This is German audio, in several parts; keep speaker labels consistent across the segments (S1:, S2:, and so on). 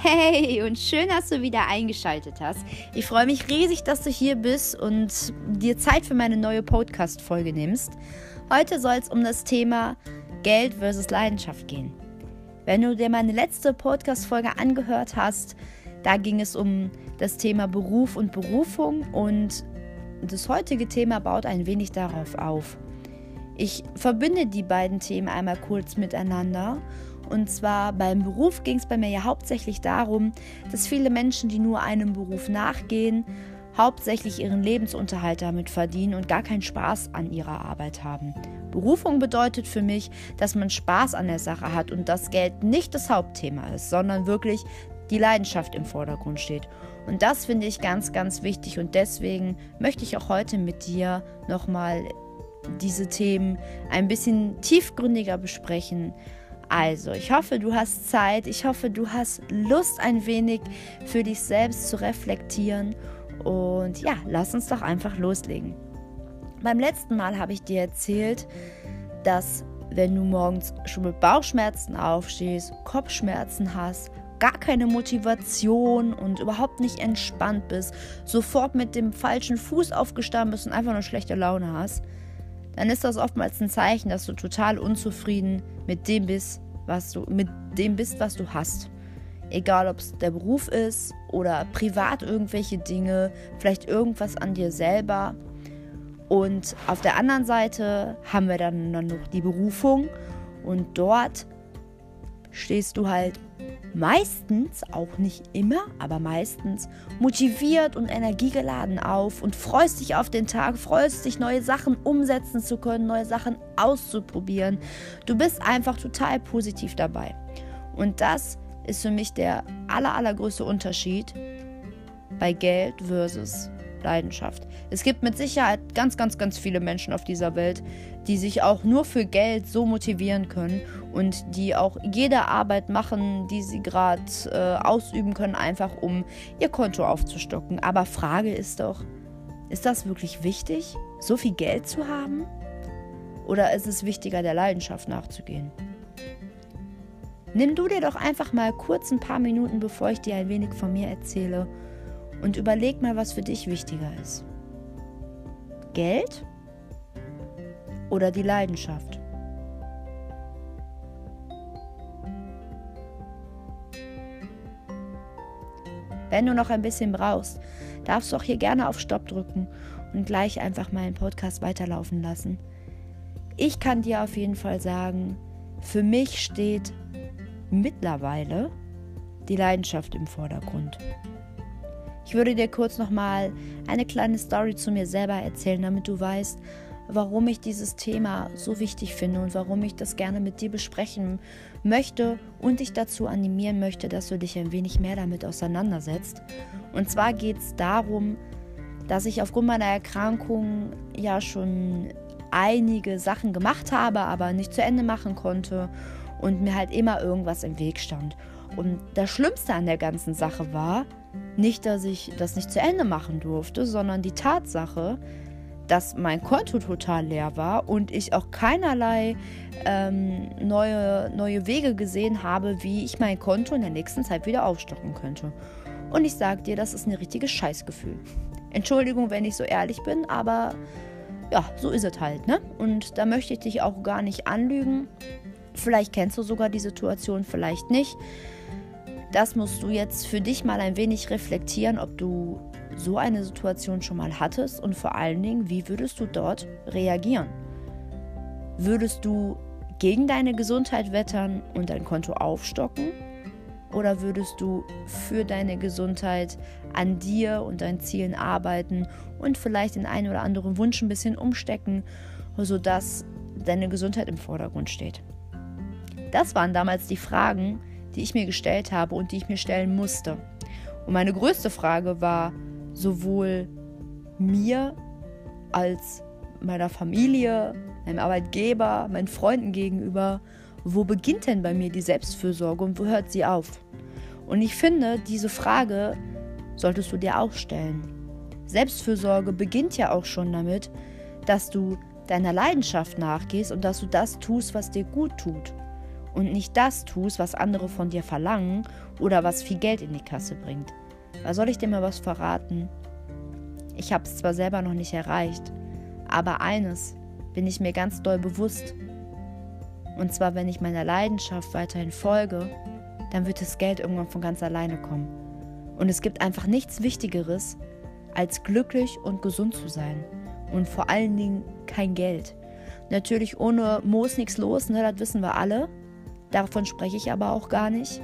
S1: Hey und schön, dass du wieder eingeschaltet hast. Ich freue mich riesig, dass du hier bist und dir Zeit für meine neue Podcast-Folge nimmst. Heute soll es um das Thema Geld versus Leidenschaft gehen. Wenn du dir meine letzte Podcast-Folge angehört hast, da ging es um das Thema Beruf und Berufung und das heutige Thema baut ein wenig darauf auf. Ich verbinde die beiden Themen einmal kurz miteinander und zwar beim Beruf ging es bei mir ja hauptsächlich darum, dass viele Menschen, die nur einem Beruf nachgehen, hauptsächlich ihren Lebensunterhalt damit verdienen und gar keinen Spaß an ihrer Arbeit haben. Berufung bedeutet für mich, dass man Spaß an der Sache hat und das Geld nicht das Hauptthema ist, sondern wirklich die Leidenschaft im Vordergrund steht. Und das finde ich ganz, ganz wichtig und deswegen möchte ich auch heute mit dir nochmal diese Themen ein bisschen tiefgründiger besprechen. Also, ich hoffe, du hast Zeit, ich hoffe, du hast Lust, ein wenig für dich selbst zu reflektieren. Und ja, lass uns doch einfach loslegen. Beim letzten Mal habe ich dir erzählt, dass wenn du morgens schon mit Bauchschmerzen aufstehst, Kopfschmerzen hast, gar keine Motivation und überhaupt nicht entspannt bist, sofort mit dem falschen Fuß aufgestanden bist und einfach nur schlechte Laune hast, dann ist das oftmals ein Zeichen, dass du total unzufrieden mit dem bist, was du mit dem bist, was du hast. Egal, ob es der Beruf ist oder privat irgendwelche Dinge, vielleicht irgendwas an dir selber. Und auf der anderen Seite haben wir dann, noch die Berufung und dort stehst du halt meistens, auch nicht immer, aber meistens motiviert und energiegeladen auf und freust dich auf den Tag, freust dich, neue Sachen umsetzen zu können, neue Sachen auszuprobieren. Du bist einfach total positiv dabei. Und das ist für mich der aller, allergrößte Unterschied bei Geld versus Leidenschaft. Es gibt mit Sicherheit ganz, ganz, ganz viele Menschen auf dieser Welt, die sich auch nur für Geld so motivieren können und die auch jede Arbeit machen, die sie gerade äh, ausüben können, einfach um ihr Konto aufzustocken. Aber Frage ist doch, ist das wirklich wichtig, so viel Geld zu haben? Oder ist es wichtiger, der Leidenschaft nachzugehen? Nimm du dir doch einfach mal kurz ein paar Minuten, bevor ich dir ein wenig von mir erzähle und überleg mal, was für dich wichtiger ist. Geld oder die Leidenschaft? Wenn du noch ein bisschen brauchst, darfst du auch hier gerne auf Stopp drücken und gleich einfach meinen Podcast weiterlaufen lassen. Ich kann dir auf jeden Fall sagen, für mich steht mittlerweile die Leidenschaft im Vordergrund. Ich würde dir kurz nochmal eine kleine Story zu mir selber erzählen, damit du weißt, warum ich dieses Thema so wichtig finde und warum ich das gerne mit dir besprechen möchte und dich dazu animieren möchte, dass du dich ein wenig mehr damit auseinandersetzt. Und zwar geht es darum, dass ich aufgrund meiner Erkrankung ja schon einige Sachen gemacht habe, aber nicht zu Ende machen konnte und mir halt immer irgendwas im Weg stand. Und das Schlimmste an der ganzen Sache war, nicht, dass ich das nicht zu Ende machen durfte, sondern die Tatsache, dass mein Konto total leer war und ich auch keinerlei ähm, neue, neue Wege gesehen habe, wie ich mein Konto in der nächsten Zeit wieder aufstocken könnte. Und ich sage dir, das ist ein richtiges Scheißgefühl. Entschuldigung, wenn ich so ehrlich bin, aber ja, so ist es halt, ne? Und da möchte ich dich auch gar nicht anlügen. Vielleicht kennst du sogar die Situation, vielleicht nicht. Das musst du jetzt für dich mal ein wenig reflektieren, ob du so eine Situation schon mal hattest und vor allen Dingen, wie würdest du dort reagieren? Würdest du gegen deine Gesundheit wettern und dein Konto aufstocken? Oder würdest du für deine Gesundheit an dir und deinen Zielen arbeiten und vielleicht den einen oder anderen Wunsch ein bisschen umstecken, sodass deine Gesundheit im Vordergrund steht? Das waren damals die Fragen, die ich mir gestellt habe und die ich mir stellen musste. Und meine größte Frage war sowohl mir als meiner Familie, meinem Arbeitgeber, meinen Freunden gegenüber, wo beginnt denn bei mir die Selbstfürsorge und wo hört sie auf? Und ich finde, diese Frage solltest du dir auch stellen. Selbstfürsorge beginnt ja auch schon damit, dass du deiner Leidenschaft nachgehst und dass du das tust, was dir gut tut. Und nicht das tust, was andere von dir verlangen oder was viel Geld in die Kasse bringt. Da soll ich dir mal was verraten? Ich habe es zwar selber noch nicht erreicht, aber eines bin ich mir ganz doll bewusst. Und zwar, wenn ich meiner Leidenschaft weiterhin folge, dann wird das Geld irgendwann von ganz alleine kommen. Und es gibt einfach nichts Wichtigeres, als glücklich und gesund zu sein. Und vor allen Dingen kein Geld. Natürlich ohne Moos nichts los, ne, das wissen wir alle. Davon spreche ich aber auch gar nicht.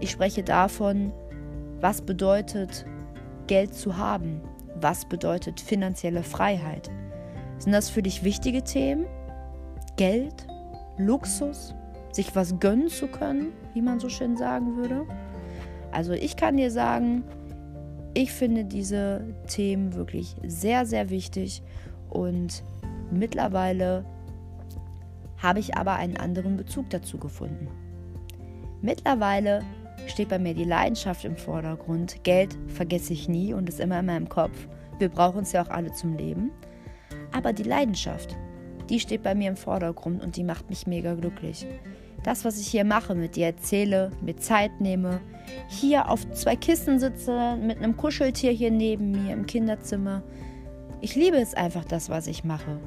S1: Ich spreche davon, was bedeutet Geld zu haben? Was bedeutet finanzielle Freiheit? Sind das für dich wichtige Themen? Geld? Luxus? Sich was gönnen zu können, wie man so schön sagen würde? Also ich kann dir sagen, ich finde diese Themen wirklich sehr, sehr wichtig und mittlerweile habe ich aber einen anderen Bezug dazu gefunden. Mittlerweile steht bei mir die Leidenschaft im Vordergrund. Geld vergesse ich nie und ist immer in meinem Kopf. Wir brauchen es ja auch alle zum Leben. Aber die Leidenschaft, die steht bei mir im Vordergrund und die macht mich mega glücklich. Das, was ich hier mache, mit dir erzähle, mir Zeit nehme, hier auf zwei Kissen sitze, mit einem Kuscheltier hier neben mir im Kinderzimmer. Ich liebe es einfach, das, was ich mache.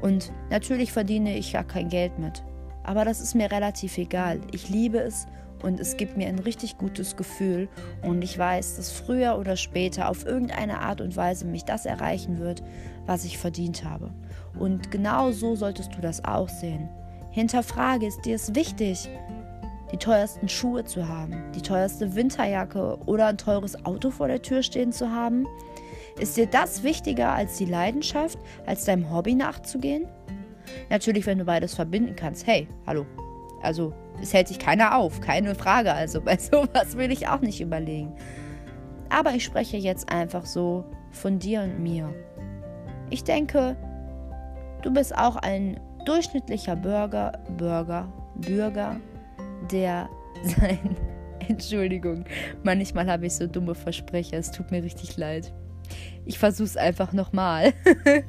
S1: Und natürlich verdiene ich ja kein Geld mit. Aber das ist mir relativ egal. Ich liebe es und es gibt mir ein richtig gutes Gefühl. Und ich weiß, dass früher oder später auf irgendeine Art und Weise mich das erreichen wird, was ich verdient habe. Und genau so solltest du das auch sehen. Hinterfrage, ist dir es wichtig, die teuersten Schuhe zu haben, die teuerste Winterjacke oder ein teures Auto vor der Tür stehen zu haben? Ist dir das wichtiger als die Leidenschaft, als deinem Hobby nachzugehen? Natürlich, wenn du beides verbinden kannst. Hey, hallo. Also, es hält sich keiner auf, keine Frage. Also, bei sowas will ich auch nicht überlegen. Aber ich spreche jetzt einfach so von dir und mir. Ich denke, du bist auch ein durchschnittlicher Bürger, Bürger, Bürger, der sein. Entschuldigung, manchmal habe ich so dumme Versprecher, es tut mir richtig leid. Ich versuche es einfach nochmal.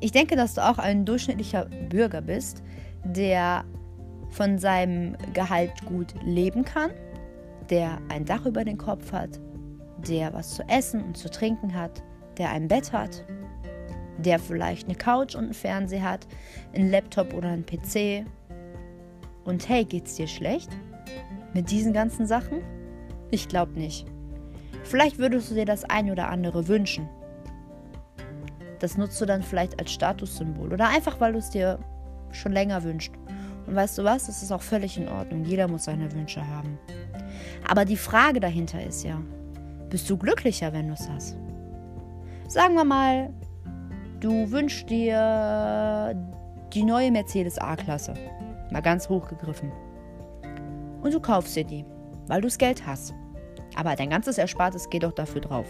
S1: ich denke, dass du auch ein durchschnittlicher Bürger bist, der von seinem Gehalt gut leben kann, der ein Dach über den Kopf hat, der was zu essen und zu trinken hat, der ein Bett hat, der vielleicht eine Couch und einen Fernseher hat, einen Laptop oder einen PC. Und hey, geht's dir schlecht? Mit diesen ganzen Sachen? Ich glaube nicht. Vielleicht würdest du dir das ein oder andere wünschen. Das nutzt du dann vielleicht als Statussymbol oder einfach, weil du es dir schon länger wünschst. Und weißt du was? Das ist auch völlig in Ordnung. Jeder muss seine Wünsche haben. Aber die Frage dahinter ist ja, bist du glücklicher, wenn du es hast? Sagen wir mal, du wünschst dir die neue Mercedes A-Klasse. Mal ganz hochgegriffen. Und du kaufst dir die, weil du das Geld hast. Aber dein ganzes Erspartes geht doch dafür drauf.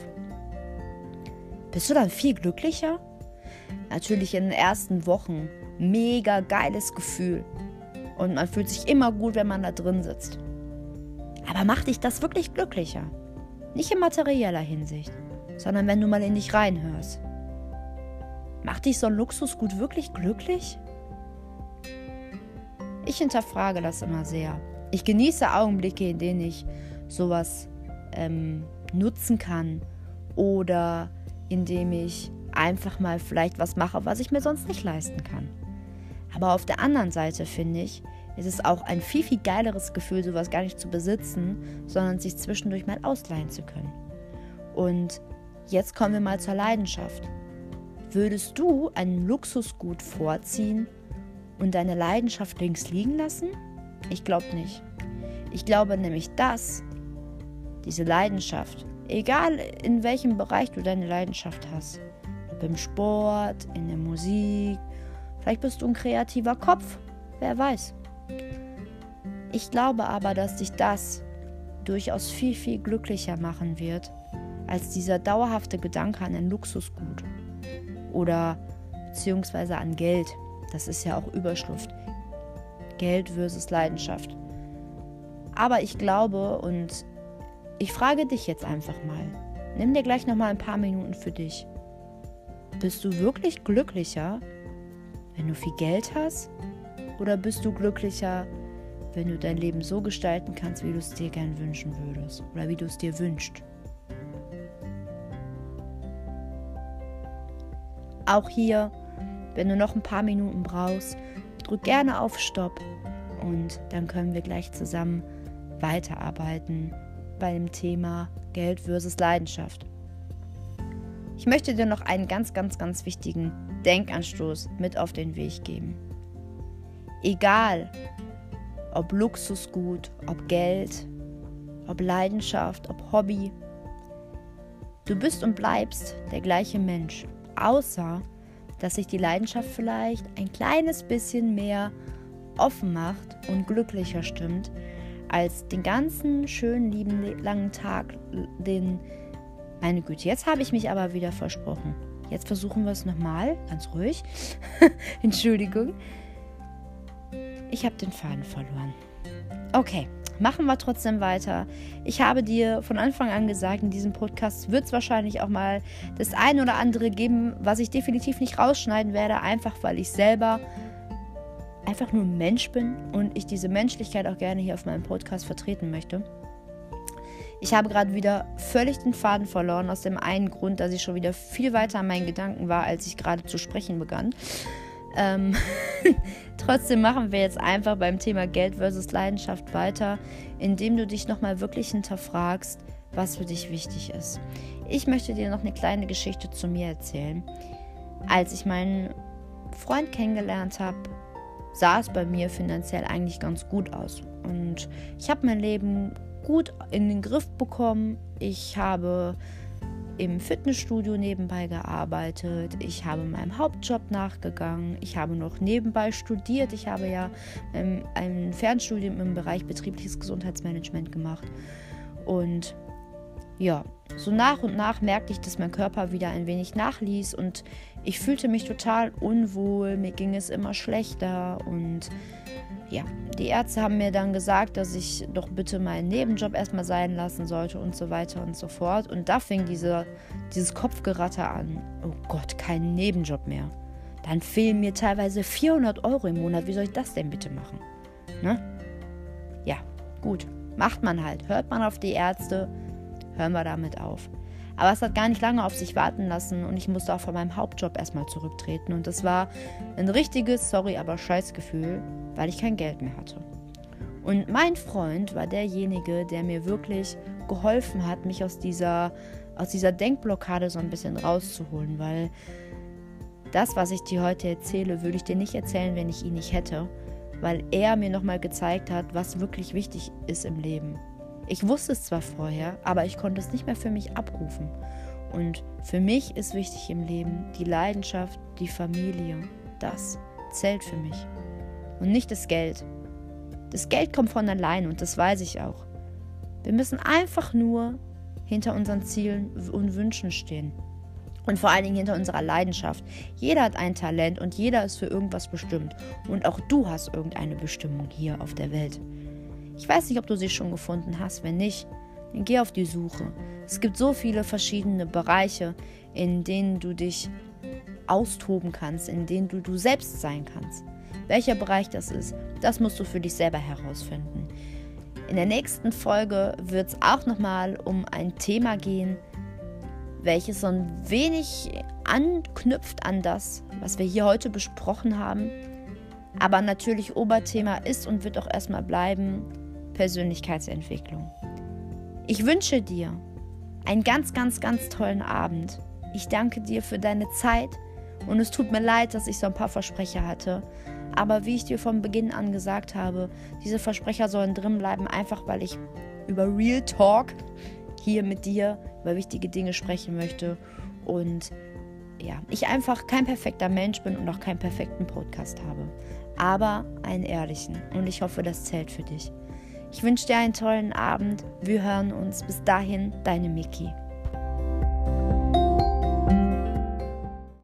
S1: Bist du dann viel glücklicher? Natürlich in den ersten Wochen. Mega geiles Gefühl. Und man fühlt sich immer gut, wenn man da drin sitzt. Aber macht dich das wirklich glücklicher? Nicht in materieller Hinsicht, sondern wenn du mal in dich reinhörst. Macht dich so ein Luxusgut wirklich glücklich? Ich hinterfrage das immer sehr. Ich genieße Augenblicke, in denen ich sowas ähm, nutzen kann oder indem ich einfach mal vielleicht was mache, was ich mir sonst nicht leisten kann. Aber auf der anderen Seite finde ich, ist es auch ein viel, viel geileres Gefühl, sowas gar nicht zu besitzen, sondern sich zwischendurch mal ausleihen zu können. Und jetzt kommen wir mal zur Leidenschaft. Würdest du ein Luxusgut vorziehen und deine Leidenschaft links liegen lassen? Ich glaube nicht. Ich glaube nämlich, das diese Leidenschaft, egal in welchem Bereich du deine Leidenschaft hast, ob im Sport, in der Musik, vielleicht bist du ein kreativer Kopf, wer weiß. Ich glaube aber, dass dich das durchaus viel, viel glücklicher machen wird, als dieser dauerhafte Gedanke an ein Luxusgut oder beziehungsweise an Geld. Das ist ja auch Überschrift. Geld versus Leidenschaft. Aber ich glaube und ich frage dich jetzt einfach mal. Nimm dir gleich noch mal ein paar Minuten für dich. Bist du wirklich glücklicher, wenn du viel Geld hast Oder bist du glücklicher, wenn du dein Leben so gestalten kannst, wie du es dir gern wünschen würdest oder wie du es dir wünschst? Auch hier, wenn du noch ein paar Minuten brauchst, drück gerne auf Stopp und dann können wir gleich zusammen weiterarbeiten bei dem Thema Geld versus Leidenschaft. Ich möchte dir noch einen ganz, ganz, ganz wichtigen Denkanstoß mit auf den Weg geben. Egal, ob Luxusgut, ob Geld, ob Leidenschaft, ob Hobby, du bist und bleibst der gleiche Mensch, außer dass sich die Leidenschaft vielleicht ein kleines bisschen mehr offen macht und glücklicher stimmt, als den ganzen schönen, lieben, langen Tag, den meine Güte, jetzt habe ich mich aber wieder versprochen. Jetzt versuchen wir es nochmal, ganz ruhig. Entschuldigung. Ich habe den Faden verloren. Okay, machen wir trotzdem weiter. Ich habe dir von Anfang an gesagt, in diesem Podcast wird es wahrscheinlich auch mal das ein oder andere geben, was ich definitiv nicht rausschneiden werde, einfach weil ich selber einfach nur Mensch bin und ich diese Menschlichkeit auch gerne hier auf meinem Podcast vertreten möchte. Ich habe gerade wieder völlig den Faden verloren, aus dem einen Grund, dass ich schon wieder viel weiter an meinen Gedanken war, als ich gerade zu sprechen begann. Ähm, trotzdem machen wir jetzt einfach beim Thema Geld versus Leidenschaft weiter, indem du dich nochmal wirklich hinterfragst, was für dich wichtig ist. Ich möchte dir noch eine kleine Geschichte zu mir erzählen. Als ich meinen Freund kennengelernt habe, sah es bei mir finanziell eigentlich ganz gut aus. Und ich habe mein Leben gut in den Griff bekommen. Ich habe im Fitnessstudio nebenbei gearbeitet. Ich habe meinem Hauptjob nachgegangen. Ich habe noch nebenbei studiert. Ich habe ja ein, ein Fernstudium im Bereich betriebliches Gesundheitsmanagement gemacht. Und ja, so nach und nach merkte ich, dass mein Körper wieder ein wenig nachließ und ich fühlte mich total unwohl. Mir ging es immer schlechter und ja, die Ärzte haben mir dann gesagt, dass ich doch bitte meinen Nebenjob erstmal sein lassen sollte und so weiter und so fort. Und da fing diese, dieses Kopfgeratter an. Oh Gott, kein Nebenjob mehr. Dann fehlen mir teilweise 400 Euro im Monat. Wie soll ich das denn bitte machen? Ne? Ja, gut. Macht man halt. Hört man auf die Ärzte, hören wir damit auf. Aber es hat gar nicht lange auf sich warten lassen und ich musste auch von meinem Hauptjob erstmal zurücktreten. Und das war ein richtiges, sorry, aber Scheißgefühl, weil ich kein Geld mehr hatte. Und mein Freund war derjenige, der mir wirklich geholfen hat, mich aus dieser, aus dieser Denkblockade so ein bisschen rauszuholen, weil das, was ich dir heute erzähle, würde ich dir nicht erzählen, wenn ich ihn nicht hätte, weil er mir nochmal gezeigt hat, was wirklich wichtig ist im Leben. Ich wusste es zwar vorher, aber ich konnte es nicht mehr für mich abrufen. Und für mich ist wichtig im Leben die Leidenschaft, die Familie. Das zählt für mich. Und nicht das Geld. Das Geld kommt von allein und das weiß ich auch. Wir müssen einfach nur hinter unseren Zielen und Wünschen stehen. Und vor allen Dingen hinter unserer Leidenschaft. Jeder hat ein Talent und jeder ist für irgendwas bestimmt. Und auch du hast irgendeine Bestimmung hier auf der Welt. Ich weiß nicht, ob du sie schon gefunden hast. Wenn nicht, dann geh auf die Suche. Es gibt so viele verschiedene Bereiche, in denen du dich austoben kannst, in denen du du selbst sein kannst. Welcher Bereich das ist, das musst du für dich selber herausfinden. In der nächsten Folge wird es auch nochmal um ein Thema gehen, welches so ein wenig anknüpft an das, was wir hier heute besprochen haben. Aber natürlich Oberthema ist und wird auch erstmal bleiben Persönlichkeitsentwicklung. Ich wünsche dir einen ganz, ganz, ganz tollen Abend. Ich danke dir für deine Zeit und es tut mir leid, dass ich so ein paar Versprecher hatte. Aber wie ich dir von Beginn an gesagt habe, diese Versprecher sollen drin bleiben, einfach weil ich über Real Talk hier mit dir über wichtige Dinge sprechen möchte. Und ja, ich einfach kein perfekter Mensch bin und auch keinen perfekten Podcast habe. Aber einen ehrlichen. Und ich hoffe, das zählt für dich. Ich wünsche dir einen tollen Abend. Wir hören uns. Bis dahin, deine Miki.